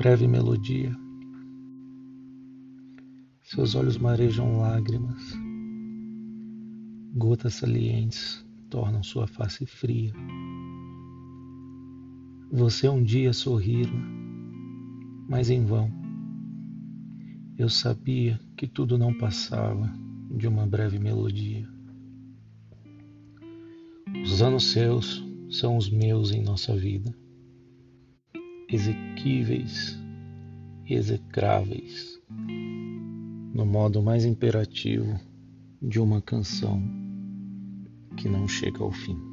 breve melodia. Seus olhos marejam lágrimas, gotas salientes tornam sua face fria. Você um dia sorrira, mas em vão. Eu sabia que tudo não passava de uma breve melodia. Os anos seus são os meus em nossa vida exequíveis e execráveis, no modo mais imperativo de uma canção que não chega ao fim.